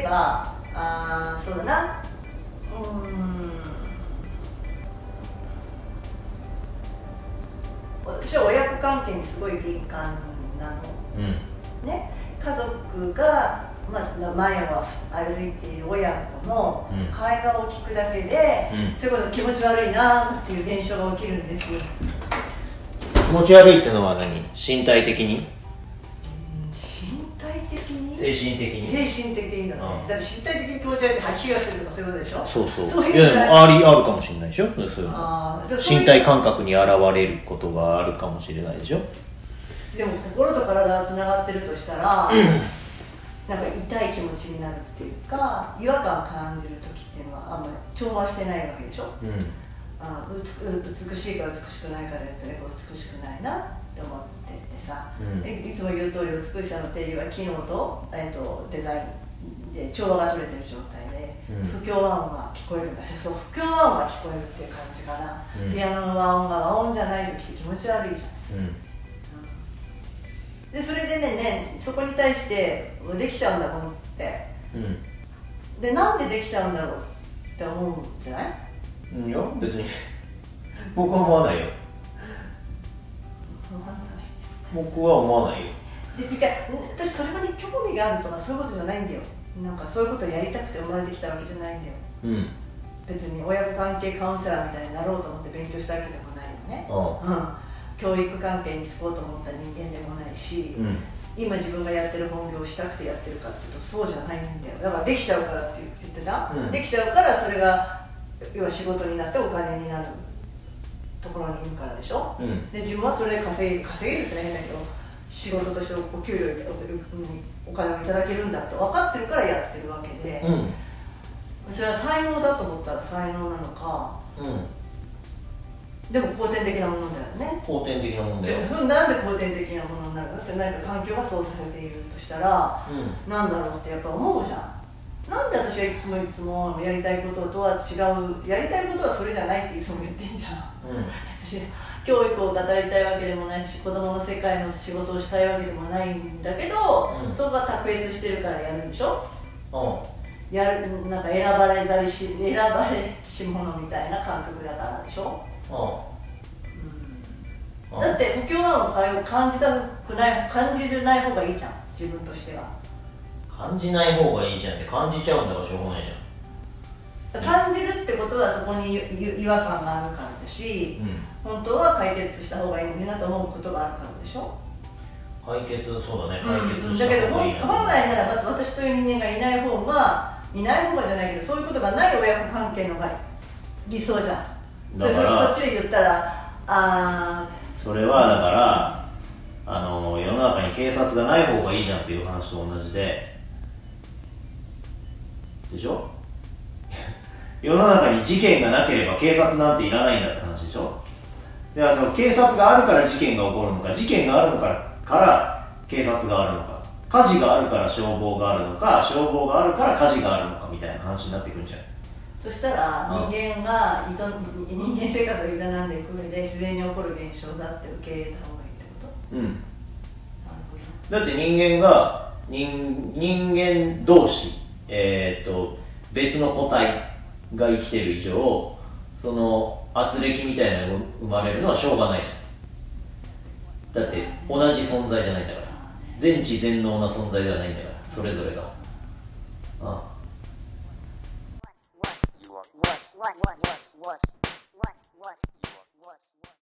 ばあーそうだな。うーん。私は親子関係にすごい敏感なの。うん。ね。家族が、まあ、前を歩いている親子のうん。会話を聞くだけで、うん。それこそ気持ち悪いなっていう現象が起きるんですよ。気持ち悪いってのは何？身体的に？精神的に。精神的にだね。うん。だって身体的に気持ち悪いって吐き気がするとかそういうことでしょ？そうそう。そういやでもありあるかもしれないでしょ？そういうの。身体感覚に現れることがあるかもしれないでしょ？でも心と体がつながってるとしたら、なんか痛い気持ちになるっていうか違和感を感じる時っていうのはあんまり調和してないわけでしょ？うん。あうつ美しいか美しくないかで言ったら美しくないなって思っててさ、うん。でいつも言う通り美しさの定義は機能と,、えー、とデザインで調和が取れてる状態で、うん。不協和音が聞こえるんだ。しそう不協和音が聞こえるっていう感じかな、うん。ピアノの和音が和音じゃない時って気持ち悪いじゃん。うん。でそれでねねそこに対してできちゃうんだもんって。うん。でなんでできちゃうんだろうって思うんじゃない？うんいや別に。僕は思わないよ僕は思わないよ。で違う。私それまで興味があるとかそういうことじゃないんだよ。なんかそういうことをやりたくて生まれてきたわけじゃないんだよ。うん。別に親子関係カウンセラーみたいになろうと思って勉強したわけでもないよね、あうん、教育関係に就こうと思った人間でもないし、うん。今自分がやってる本業をしたくてやってるかっていうとそうじゃないんだよ。だからできちゃうからって言ったじゃん、うん。できちゃうからそれが要は仕事になってお金になるところにいるからでしょ、うん。で自分はそれで稼げ稼げるって変だけど仕事としてお給料おお金をいただけるんだって分かってるからやってるわけで、うん。それは才能だと思ったら才能なのかうん。でも後天的なものだよね。後天的なもんだでよそれなんで後天的なものになるかそれ何か環境がそうさせているとしたら、うなんだろうってやっぱ思うじゃんなんで私はいつもいつもやりたいこととは違うやりたいことはそれじゃないっていつも言ってんじゃん。うん。私教育を語りたいわけでもないし子供の世界の仕事をしたいわけでもないんだけど、うん。そこが卓越してるからやるんでしょ？うん。やるなんか選ばれざりし選ばれし者みたいな感覚だからでしょ？うん。だって不協和音を感じたくない感じるない方がいいじゃん自分としては感じない方がいいじゃんって感じちゃうんだからしょうがないじ感じるってことはそこにゆ違和感があるからだしゃんうん。本当は解決した方がいいのになと思うことがあるからでしょ、解決そうだね。うん、解決しただけど方がいいな。本本来ならば私という人間がいない方がいない方がじゃないけどそういうことがない親子関係のが理想じゃん。だからそそっちで言ったらあそれはだからあの世の中に警察がない方がいいじゃんっていう話と同じででしょ？世の中に事件がなければ警察なんていらないんだって話でしょ？だからその警察があるから事件が起こるのか事件があるのからから警察があるのか火事があるから消防があるのか消防があるから火事があるのかみたいな話になってくるんじゃないーそしたらうん人間が営人間生活を営んでいく上で自然に起こる現象だって受け入れた方がいいってこと？うん。だって人間が人人間同士、えー、と別の個体が生きてる以上その圧力みたいなのが生まれるのはしょうがないじゃん。だって同じ存在じゃないんだから。全知全能な存在ではないんだからそれぞれが。ああ。